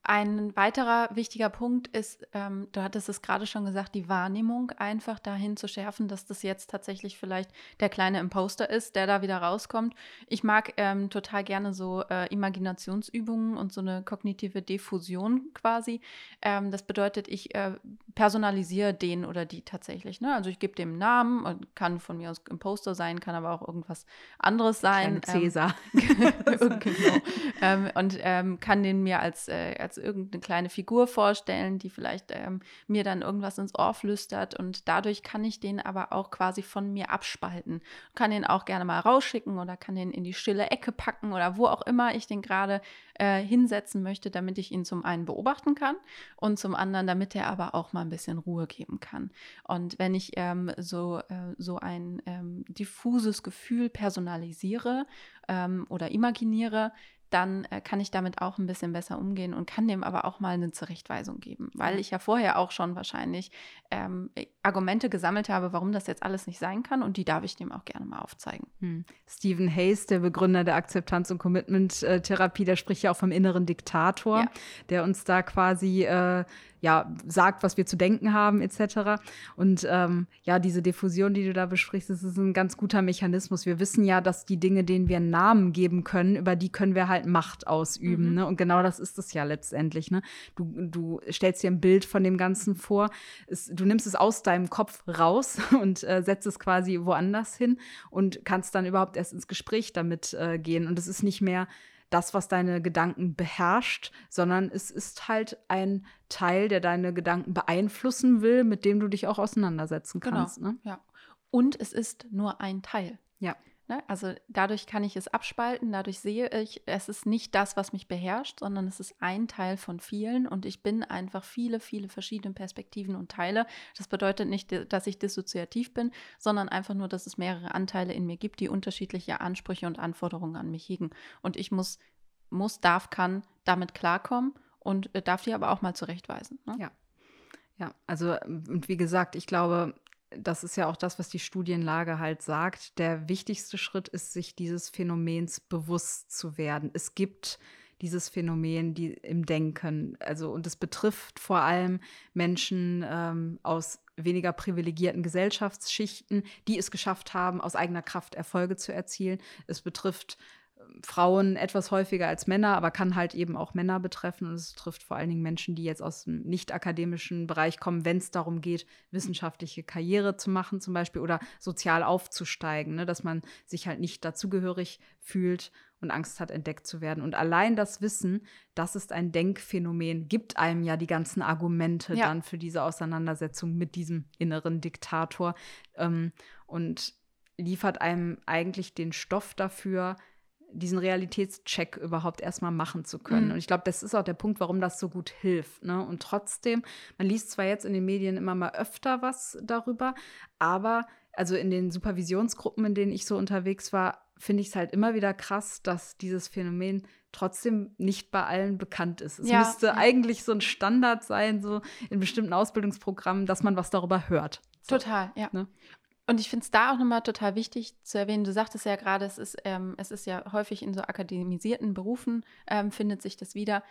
Ein weiterer wichtiger Punkt ist, ähm, du hattest es gerade schon gesagt, die Wahrnehmung einfach dahin zu schärfen, dass das jetzt tatsächlich vielleicht der kleine Imposter ist, der da wieder rauskommt. Ich mag ähm, total gerne so äh, Imaginationsübungen und so eine kognitive Diffusion quasi. Ähm, das bedeutet, ich äh, personalisiere den oder die tatsächlich. Ne? Also ich gebe dem Namen und kann von mir aus Imposter sein, kann aber auch irgendwas anderes sein. Kleine Cäsar. genau. Ähm, und ähm, kann den mir als äh, äh, als irgendeine kleine Figur vorstellen, die vielleicht ähm, mir dann irgendwas ins Ohr flüstert und dadurch kann ich den aber auch quasi von mir abspalten. Kann den auch gerne mal rausschicken oder kann den in die stille Ecke packen oder wo auch immer ich den gerade äh, hinsetzen möchte, damit ich ihn zum einen beobachten kann und zum anderen, damit er aber auch mal ein bisschen Ruhe geben kann. Und wenn ich ähm, so, äh, so ein ähm, diffuses Gefühl personalisiere ähm, oder imaginiere, dann äh, kann ich damit auch ein bisschen besser umgehen und kann dem aber auch mal eine Zurechtweisung geben, weil ich ja vorher auch schon wahrscheinlich ähm, Argumente gesammelt habe, warum das jetzt alles nicht sein kann und die darf ich dem auch gerne mal aufzeigen. Hm. Stephen Hayes, der Begründer der Akzeptanz- und Commitment-Therapie, der spricht ja auch vom inneren Diktator, ja. der uns da quasi äh, ja, sagt, was wir zu denken haben, etc. Und ähm, ja, diese Diffusion, die du da besprichst, das ist ein ganz guter Mechanismus. Wir wissen ja, dass die Dinge, denen wir einen Namen geben können, über die können wir halt Macht ausüben. Mhm. Ne? Und genau das ist es ja letztendlich. Ne? Du, du stellst dir ein Bild von dem Ganzen vor, es, du nimmst es aus deinem Kopf raus und äh, setzt es quasi woanders hin und kannst dann überhaupt erst ins Gespräch damit äh, gehen. Und es ist nicht mehr das, was deine Gedanken beherrscht, sondern es ist halt ein Teil, der deine Gedanken beeinflussen will, mit dem du dich auch auseinandersetzen genau, kannst. Genau. Ne? Ja. Und es ist nur ein Teil. Ja. Ne? Also dadurch kann ich es abspalten, dadurch sehe ich, es ist nicht das, was mich beherrscht, sondern es ist ein Teil von vielen und ich bin einfach viele, viele verschiedene Perspektiven und Teile. Das bedeutet nicht, dass ich dissoziativ bin, sondern einfach nur, dass es mehrere Anteile in mir gibt, die unterschiedliche Ansprüche und Anforderungen an mich hegen. Und ich muss, muss, darf, kann damit klarkommen und äh, darf die aber auch mal zurechtweisen. Ne? Ja. Ja, also wie gesagt, ich glaube, das ist ja auch das, was die Studienlage halt sagt. Der wichtigste Schritt ist, sich dieses Phänomens bewusst zu werden. Es gibt dieses Phänomen die im Denken. Also, und es betrifft vor allem Menschen ähm, aus weniger privilegierten Gesellschaftsschichten, die es geschafft haben, aus eigener Kraft Erfolge zu erzielen. Es betrifft Frauen etwas häufiger als Männer, aber kann halt eben auch Männer betreffen. Und es trifft vor allen Dingen Menschen, die jetzt aus dem nicht-akademischen Bereich kommen, wenn es darum geht, wissenschaftliche Karriere zu machen zum Beispiel oder sozial aufzusteigen, ne? dass man sich halt nicht dazugehörig fühlt und Angst hat, entdeckt zu werden. Und allein das Wissen, das ist ein Denkphänomen, gibt einem ja die ganzen Argumente ja. dann für diese Auseinandersetzung mit diesem inneren Diktator ähm, und liefert einem eigentlich den Stoff dafür, diesen Realitätscheck überhaupt erstmal machen zu können. Mhm. Und ich glaube, das ist auch der Punkt, warum das so gut hilft. Ne? Und trotzdem, man liest zwar jetzt in den Medien immer mal öfter was darüber, aber also in den Supervisionsgruppen, in denen ich so unterwegs war, finde ich es halt immer wieder krass, dass dieses Phänomen trotzdem nicht bei allen bekannt ist. Es ja. müsste eigentlich so ein Standard sein, so in bestimmten Ausbildungsprogrammen, dass man was darüber hört. So. Total, ja. Ne? Und ich finde es da auch nochmal total wichtig zu erwähnen, du sagtest ja gerade, es ist, ähm, es ist ja häufig in so akademisierten Berufen, ähm, findet sich das wieder,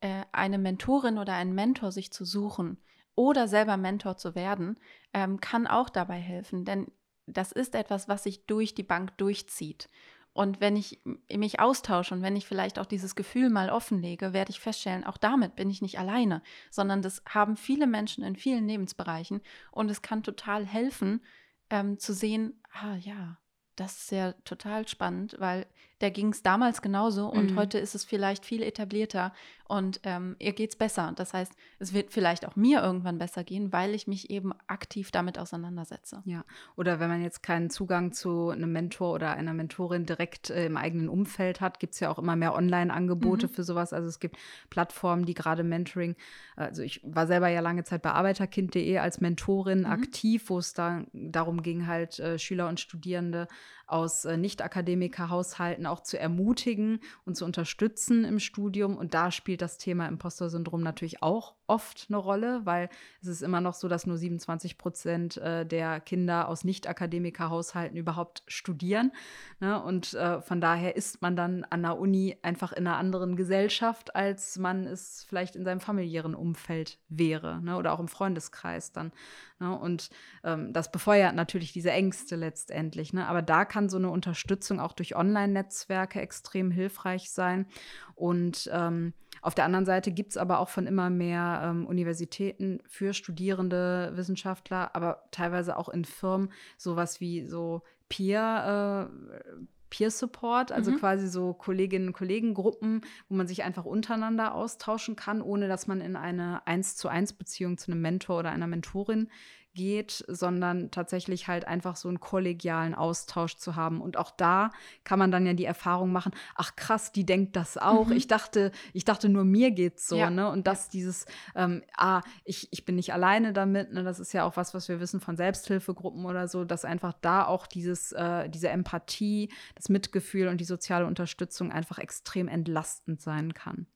äh, eine Mentorin oder einen Mentor sich zu suchen oder selber Mentor zu werden, ähm, kann auch dabei helfen. Denn das ist etwas, was sich durch die Bank durchzieht. Und wenn ich mich austausche und wenn ich vielleicht auch dieses Gefühl mal offenlege, werde ich feststellen, auch damit bin ich nicht alleine, sondern das haben viele Menschen in vielen Lebensbereichen und es kann total helfen, ähm, zu sehen, ah ja, das ist ja total spannend, weil der ging es damals genauso und mhm. heute ist es vielleicht viel etablierter und ähm, ihr geht es besser. Das heißt, es wird vielleicht auch mir irgendwann besser gehen, weil ich mich eben aktiv damit auseinandersetze. Ja, oder wenn man jetzt keinen Zugang zu einem Mentor oder einer Mentorin direkt äh, im eigenen Umfeld hat, gibt es ja auch immer mehr Online-Angebote mhm. für sowas. Also es gibt Plattformen, die gerade Mentoring, also ich war selber ja lange Zeit bei arbeiterkind.de als Mentorin mhm. aktiv, wo es da darum ging, halt äh, Schüler und Studierende aus äh, Nicht-Akademiker-Haushalten auch zu ermutigen und zu unterstützen im Studium. Und da spielt das Thema Imposter-Syndrom natürlich auch oft eine Rolle, weil es ist immer noch so, dass nur 27 Prozent äh, der Kinder aus Nicht-Akademiker-Haushalten überhaupt studieren. Ne? Und äh, von daher ist man dann an der Uni einfach in einer anderen Gesellschaft, als man es vielleicht in seinem familiären Umfeld wäre ne? oder auch im Freundeskreis dann. Ne? Und ähm, das befeuert natürlich diese Ängste letztendlich. Ne? Aber da kann so eine Unterstützung auch durch Online-Netzwerke extrem hilfreich sein. Und ähm, auf der anderen Seite gibt es aber auch von immer mehr ähm, Universitäten für studierende Wissenschaftler, aber teilweise auch in Firmen sowas wie so Peer. Äh, Peer Support, also mhm. quasi so Kolleginnen und Kollegengruppen, wo man sich einfach untereinander austauschen kann, ohne dass man in eine eins zu eins Beziehung zu einem Mentor oder einer Mentorin geht, sondern tatsächlich halt einfach so einen kollegialen Austausch zu haben. Und auch da kann man dann ja die Erfahrung machen, ach krass, die denkt das auch. Mhm. Ich dachte, ich dachte nur mir geht's so, ja. ne? Und dass dieses, ähm, ah, ich, ich bin nicht alleine damit, ne? Das ist ja auch was, was wir wissen von Selbsthilfegruppen oder so, dass einfach da auch dieses, äh, diese Empathie, das Mitgefühl und die soziale Unterstützung einfach extrem entlastend sein kann.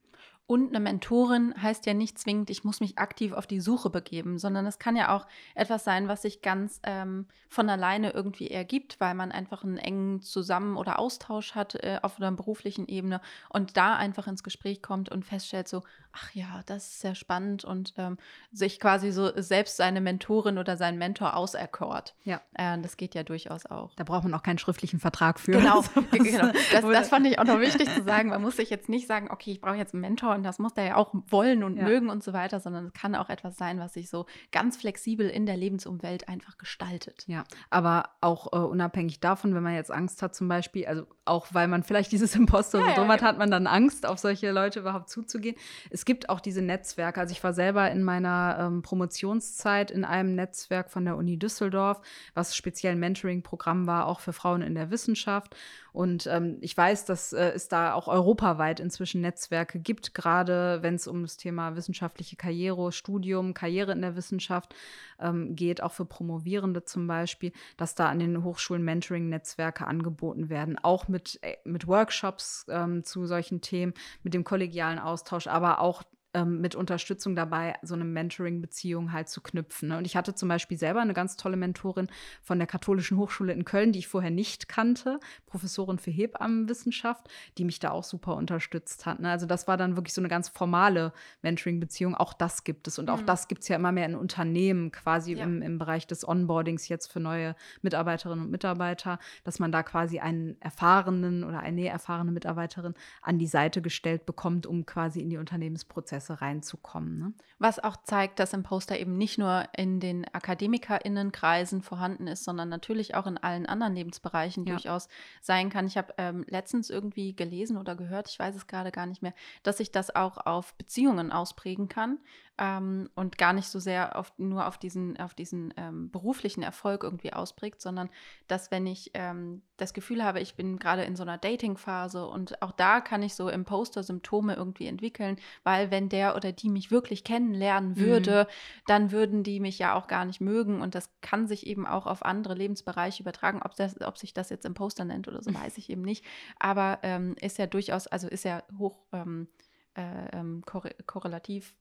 Und eine Mentorin heißt ja nicht zwingend, ich muss mich aktiv auf die Suche begeben, sondern es kann ja auch etwas sein, was sich ganz ähm, von alleine irgendwie ergibt, weil man einfach einen engen Zusammen- oder Austausch hat äh, auf einer beruflichen Ebene und da einfach ins Gespräch kommt und feststellt so, ach ja, das ist sehr spannend und ähm, sich quasi so selbst seine Mentorin oder seinen Mentor auserkort. Ja. Äh, das geht ja durchaus auch. Da braucht man auch keinen schriftlichen Vertrag für. Genau, genau. Das, das fand ich auch noch wichtig zu sagen. Man muss sich jetzt nicht sagen, okay, ich brauche jetzt einen Mentor und das muss der ja auch wollen und ja. mögen und so weiter, sondern es kann auch etwas sein, was sich so ganz flexibel in der Lebensumwelt einfach gestaltet. Ja, aber auch äh, unabhängig davon, wenn man jetzt Angst hat zum Beispiel, also auch weil man vielleicht dieses Imposter-Syndrom ja, ja, hat, hat man dann Angst, auf solche Leute überhaupt zuzugehen. Es gibt auch diese Netzwerke. Also ich war selber in meiner ähm, Promotionszeit in einem Netzwerk von der Uni Düsseldorf, was speziell ein Mentoring-Programm war, auch für Frauen in der Wissenschaft. Und ähm, ich weiß, dass äh, es da auch europaweit inzwischen Netzwerke gibt, gerade wenn es um das Thema wissenschaftliche Karriere, Studium, Karriere in der Wissenschaft ähm, geht, auch für Promovierende zum Beispiel, dass da an den Hochschulen Mentoring-Netzwerke angeboten werden, auch mit, äh, mit Workshops ähm, zu solchen Themen, mit dem kollegialen Austausch, aber auch ähm, mit Unterstützung dabei, so eine Mentoring-Beziehung halt zu knüpfen. Ne? Und ich hatte zum Beispiel selber eine ganz tolle Mentorin von der Katholischen Hochschule in Köln, die ich vorher nicht kannte, Professorin für Hebammenwissenschaft, die mich da auch super unterstützt hat. Ne? Also das war dann wirklich so eine ganz formale Mentoring-Beziehung. Auch das gibt es. Und auch mhm. das gibt es ja immer mehr in Unternehmen, quasi ja. im, im Bereich des Onboardings jetzt für neue Mitarbeiterinnen und Mitarbeiter, dass man da quasi einen erfahrenen oder eine erfahrene Mitarbeiterin an die Seite gestellt bekommt, um quasi in die Unternehmensprozesse Prozesse reinzukommen. Ne? Was auch zeigt, dass Imposter eben nicht nur in den AkademikerInnenkreisen vorhanden ist, sondern natürlich auch in allen anderen Lebensbereichen ja. durchaus sein kann. Ich habe ähm, letztens irgendwie gelesen oder gehört, ich weiß es gerade gar nicht mehr, dass sich das auch auf Beziehungen ausprägen kann ähm, und gar nicht so sehr auf, nur auf diesen, auf diesen ähm, beruflichen Erfolg irgendwie ausprägt, sondern dass wenn ich ähm, das Gefühl habe, ich bin gerade in so einer Dating-Phase und auch da kann ich so Imposter-Symptome irgendwie entwickeln, weil wenn der oder die mich wirklich kennenlernen mhm. würde, mhm. dann würden die mich ja auch gar nicht mögen und das kann sich eben auch auf andere Lebensbereiche übertragen. Ob, das, ob sich das jetzt Imposter nennt oder so, weiß ich eben nicht. Aber ähm, ist ja durchaus, also ist ja hoch ähm, äh, ähm, korrelativ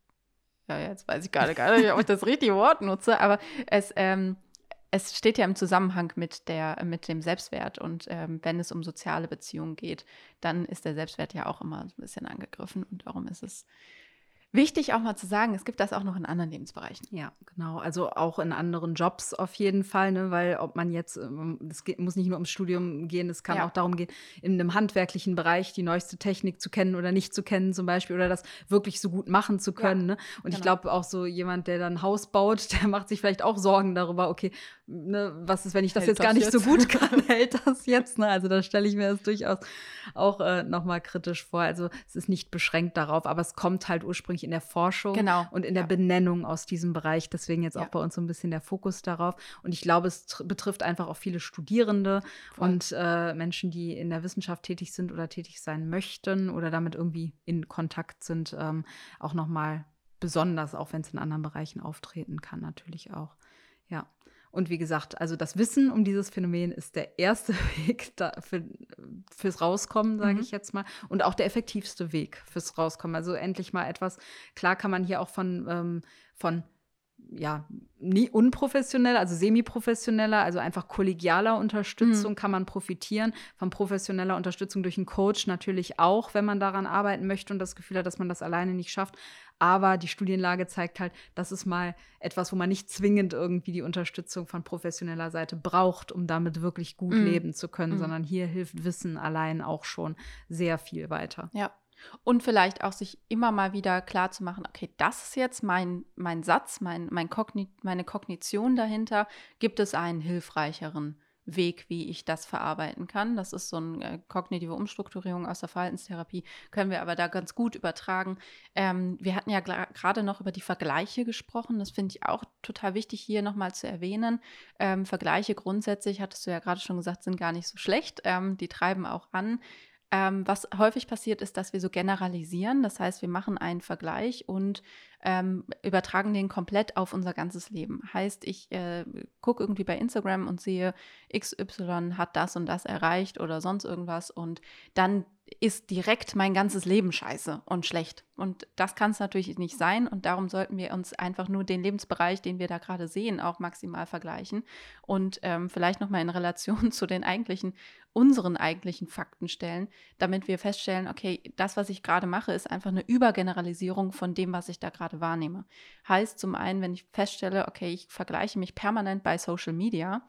ja, jetzt weiß ich gerade gar nicht, ob ich das richtige Wort nutze, aber es, ähm, es steht ja im Zusammenhang mit, der, mit dem Selbstwert. Und ähm, wenn es um soziale Beziehungen geht, dann ist der Selbstwert ja auch immer ein bisschen angegriffen. Und darum ist es Wichtig auch mal zu sagen, es gibt das auch noch in anderen Lebensbereichen. Ja, genau. Also auch in anderen Jobs auf jeden Fall, ne? weil ob man jetzt, es ähm, muss nicht nur ums Studium gehen, es kann ja. auch darum gehen, in einem handwerklichen Bereich die neueste Technik zu kennen oder nicht zu kennen zum Beispiel oder das wirklich so gut machen zu können. Ja, ne? Und genau. ich glaube auch so jemand, der dann ein Haus baut, der macht sich vielleicht auch Sorgen darüber, okay, ne, was ist, wenn ich das hält jetzt gar nicht jetzt? so gut kann, hält das jetzt? Ne? Also da stelle ich mir das durchaus auch äh, nochmal kritisch vor. Also es ist nicht beschränkt darauf, aber es kommt halt ursprünglich in der Forschung genau. und in der ja. Benennung aus diesem Bereich. Deswegen jetzt ja. auch bei uns so ein bisschen der Fokus darauf. Und ich glaube, es betrifft einfach auch viele Studierende Voll. und äh, Menschen, die in der Wissenschaft tätig sind oder tätig sein möchten oder damit irgendwie in Kontakt sind, ähm, auch nochmal besonders, auch wenn es in anderen Bereichen auftreten kann, natürlich auch. Und wie gesagt, also das Wissen um dieses Phänomen ist der erste Weg für, fürs Rauskommen, sage mhm. ich jetzt mal, und auch der effektivste Weg fürs Rauskommen. Also endlich mal etwas, klar kann man hier auch von, ähm, von ja, nie unprofessioneller, also semi-professioneller, also einfach kollegialer Unterstützung mhm. kann man profitieren. Von professioneller Unterstützung durch einen Coach natürlich auch, wenn man daran arbeiten möchte und das Gefühl hat, dass man das alleine nicht schafft. Aber die Studienlage zeigt halt, das ist mal etwas, wo man nicht zwingend irgendwie die Unterstützung von professioneller Seite braucht, um damit wirklich gut mhm. leben zu können, mhm. sondern hier hilft Wissen allein auch schon sehr viel weiter. Ja. Und vielleicht auch sich immer mal wieder klar zu machen, okay, das ist jetzt mein, mein Satz, mein, mein Kogni meine Kognition dahinter. Gibt es einen hilfreicheren Weg, wie ich das verarbeiten kann? Das ist so eine äh, kognitive Umstrukturierung aus der Verhaltenstherapie, können wir aber da ganz gut übertragen. Ähm, wir hatten ja gerade noch über die Vergleiche gesprochen. Das finde ich auch total wichtig, hier nochmal zu erwähnen. Ähm, Vergleiche grundsätzlich, hattest du ja gerade schon gesagt, sind gar nicht so schlecht. Ähm, die treiben auch an. Ähm, was häufig passiert, ist, dass wir so generalisieren. Das heißt, wir machen einen Vergleich und ähm, übertragen den komplett auf unser ganzes Leben. Heißt, ich äh, gucke irgendwie bei Instagram und sehe, XY hat das und das erreicht oder sonst irgendwas und dann ist direkt mein ganzes Leben scheiße und schlecht. Und das kann es natürlich nicht sein. Und darum sollten wir uns einfach nur den Lebensbereich, den wir da gerade sehen, auch maximal vergleichen. Und ähm, vielleicht nochmal in Relation zu den eigentlichen, unseren eigentlichen Fakten stellen, damit wir feststellen, okay, das, was ich gerade mache, ist einfach eine Übergeneralisierung von dem, was ich da gerade wahrnehme. Heißt zum einen, wenn ich feststelle, okay, ich vergleiche mich permanent bei Social Media,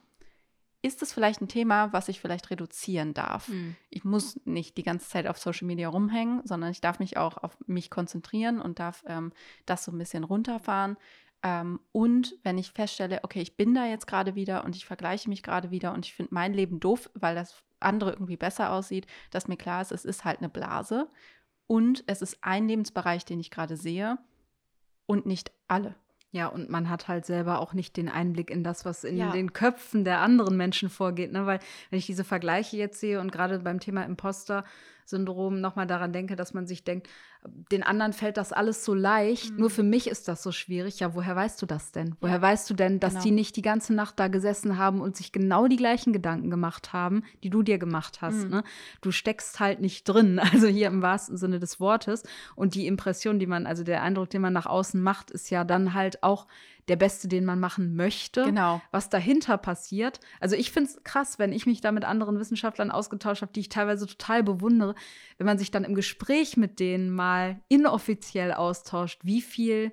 ist es vielleicht ein Thema, was ich vielleicht reduzieren darf. Mhm. Ich muss nicht die ganze Zeit auf Social Media rumhängen, sondern ich darf mich auch auf mich konzentrieren und darf ähm, das so ein bisschen runterfahren. Ähm, und wenn ich feststelle, okay, ich bin da jetzt gerade wieder und ich vergleiche mich gerade wieder und ich finde mein Leben doof, weil das andere irgendwie besser aussieht, dass mir klar ist, es ist halt eine Blase und es ist ein Lebensbereich, den ich gerade sehe und nicht alle. Ja, und man hat halt selber auch nicht den Einblick in das, was in Ja. den Köpfen der anderen Menschen vorgeht. Ne? Weil, wenn ich diese Vergleiche jetzt sehe und gerade beim Thema Imposter-Syndrom nochmal daran denke, dass man sich denkt, den anderen fällt das alles so leicht, Mhm. nur für mich ist das so schwierig. Ja, woher weißt du das denn? Woher weißt du denn, dass Genau. die nicht die ganze Nacht da gesessen haben und sich genau die gleichen Gedanken gemacht haben, die du dir gemacht hast? Mhm. Ne? Du steckst halt nicht drin, also hier im wahrsten Sinne des Wortes. Und die Impression, die man, also der Eindruck, den man nach außen macht, ist ja dann halt auch der beste, den man machen möchte. Genau. Was dahinter passiert. Also ich finde es krass, wenn ich mich da mit anderen Wissenschaftlern ausgetauscht habe, die ich teilweise total bewundere, wenn man sich dann im Gespräch mit denen mal inoffiziell austauscht, wie viel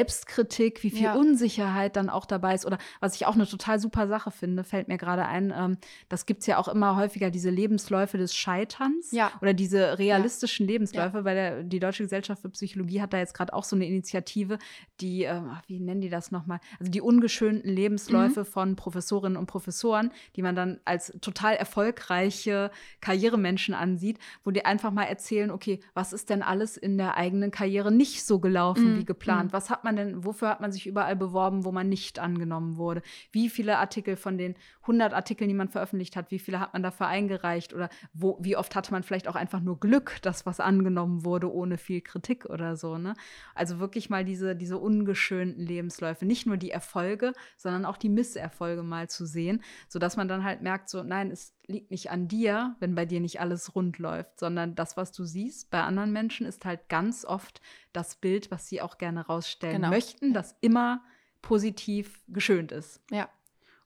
Selbstkritik, wie viel Ja. Unsicherheit dann auch dabei ist. Oder was ich auch eine total super Sache finde, fällt mir gerade ein, ähm, das gibt es ja auch immer häufiger, diese Lebensläufe des Scheiterns Ja. oder diese realistischen Lebensläufe, weil der, die Deutsche Gesellschaft für Psychologie hat da jetzt gerade auch so eine Initiative, die, ach, wie nennen die das nochmal? Also die ungeschönten Lebensläufe von Professorinnen und Professoren, die man dann als total erfolgreiche Karrieremenschen ansieht, wo die einfach mal erzählen, okay, was ist denn alles in der eigenen Karriere nicht so gelaufen Mhm. wie geplant? Mhm. Was hat man denn, wofür hat man sich überall beworben, wo man nicht angenommen wurde? Wie viele Artikel von den 100 Artikeln, die man veröffentlicht hat, wie viele hat man dafür eingereicht? Oder wo, wie oft hatte man vielleicht auch einfach nur Glück, dass was angenommen wurde, ohne viel Kritik oder so, ne? Also wirklich mal diese, diese ungeschönten Lebensläufe, nicht nur die Erfolge, sondern auch die Misserfolge mal zu sehen, sodass man dann halt merkt, so, nein, es liegt nicht an dir, wenn bei dir nicht alles rund läuft, sondern das, was du siehst bei anderen Menschen, ist halt ganz oft das Bild, was sie auch gerne rausstellen Genau. möchten, das immer positiv geschönt ist. Ja.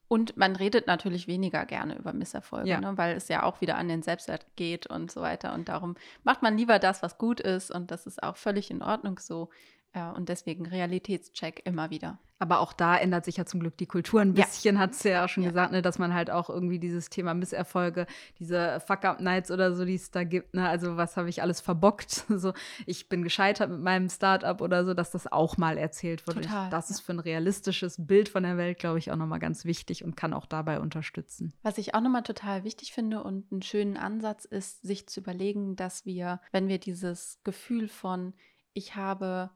Und man redet natürlich weniger gerne über Misserfolge, Ja. ne, weil es ja auch wieder an den Selbstwert geht und so weiter. Und darum macht man lieber das, was gut ist. Und das ist auch völlig in Ordnung so. Ja, und deswegen Realitätscheck immer wieder. Aber auch da ändert sich ja zum Glück die Kultur ein Ja. bisschen, hat es ja auch schon Ja. gesagt, ne, dass man halt auch irgendwie dieses Thema Misserfolge, diese Fuck-Up-Nights oder so, die es da gibt, ne, also was habe ich alles verbockt, so ich bin gescheitert mit meinem Startup oder so, dass das auch mal erzählt wird. Und Total, ich, das ja. ist für ein realistisches Bild von der Welt, glaube ich, auch nochmal ganz wichtig und kann auch dabei unterstützen. Was ich auch nochmal total wichtig finde und einen schönen Ansatz ist, sich zu überlegen, dass wir, wenn wir dieses Gefühl von, ich habe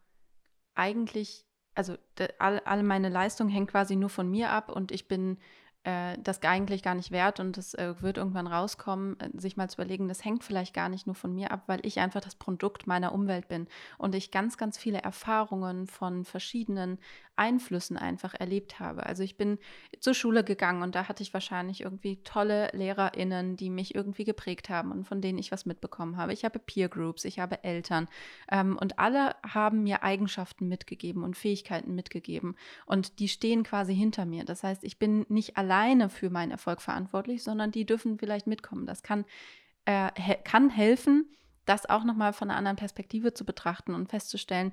eigentlich, also all, all meine Leistung hängt quasi nur von mir ab und ich bin äh, das eigentlich gar nicht wert und es äh, wird irgendwann rauskommen, äh, sich mal zu überlegen, das hängt vielleicht gar nicht nur von mir ab, weil ich einfach das Produkt meiner Umwelt bin und ich ganz, ganz viele Erfahrungen von verschiedenen Einflüssen einfach erlebt habe. Also ich bin zur Schule gegangen und da hatte ich wahrscheinlich irgendwie tolle LehrerInnen, die mich irgendwie geprägt haben und von denen ich was mitbekommen habe. Ich habe Peer Groups, ich habe Eltern ähm, und alle haben mir Eigenschaften mitgegeben und Fähigkeiten mitgegeben und die stehen quasi hinter mir. Das heißt, ich bin nicht alleine für meinen Erfolg verantwortlich, sondern die dürfen vielleicht mitkommen. Das kann, äh, he kann helfen, das auch nochmal von einer anderen Perspektive zu betrachten und festzustellen,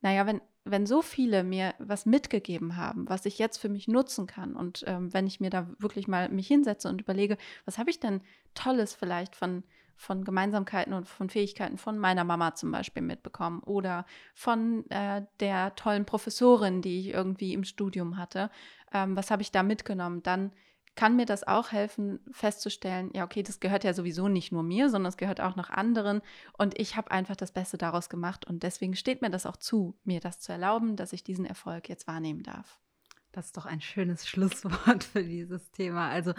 naja, wenn, wenn so viele mir was mitgegeben haben, was ich jetzt für mich nutzen kann und ähm, wenn ich mir da wirklich mal mich hinsetze und überlege, was habe ich denn Tolles vielleicht von, von Gemeinsamkeiten und von Fähigkeiten von meiner Mama zum Beispiel mitbekommen oder von äh, der tollen Professorin, die ich irgendwie im Studium hatte, ähm, was habe ich da mitgenommen, dann kann mir das auch helfen, festzustellen, ja, okay, das gehört ja sowieso nicht nur mir, sondern es gehört auch noch anderen. Und ich habe einfach das Beste daraus gemacht. Und deswegen steht mir das auch zu, mir das zu erlauben, dass ich diesen Erfolg jetzt wahrnehmen darf. Das ist doch ein schönes Schlusswort für dieses Thema. Also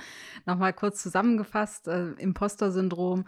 nochmal kurz zusammengefasst, äh, Imposter-Syndrom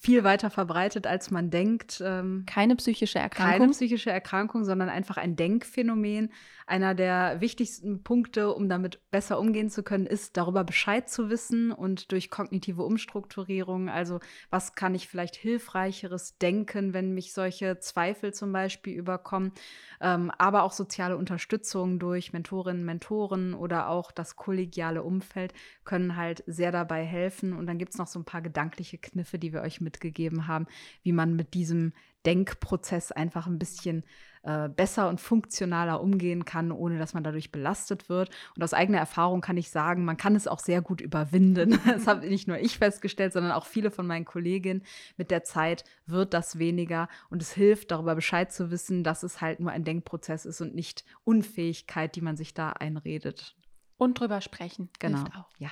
viel weiter verbreitet, als man denkt. Ähm, Keine psychische Erkrankung. keine psychische Erkrankung, sondern einfach ein Denkphänomen. Einer der wichtigsten Punkte, um damit besser umgehen zu können, ist darüber Bescheid zu wissen und durch kognitive Umstrukturierung. Also was kann ich vielleicht hilfreicheres denken, wenn mich solche Zweifel zum Beispiel überkommen, ähm, aber auch soziale Unterstützung durch Mentorinnen, Mentoren oder auch das kollegiale Umfeld können halt sehr dabei helfen. Und dann gibt es noch so ein paar gedankliche Kniffe, die wir euch mitgegeben haben, wie man mit diesem Denkprozess einfach ein bisschen äh, besser und funktionaler umgehen kann, ohne dass man dadurch belastet wird. Und aus eigener Erfahrung kann ich sagen, man kann es auch sehr gut überwinden. Das habe nicht nur ich festgestellt, sondern auch viele von meinen Kolleginnen. Mit der Zeit wird das weniger und es hilft, darüber Bescheid zu wissen, dass es halt nur ein Denkprozess ist und nicht Unfähigkeit, die man sich da einredet. Und drüber sprechen. Genau. Ja.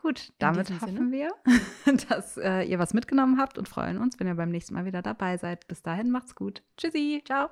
Gut, damit hoffen Sinne. wir, dass äh, ihr was mitgenommen habt und freuen uns, wenn ihr beim nächsten Mal wieder dabei seid. Bis dahin, macht's gut. Tschüssi, ciao.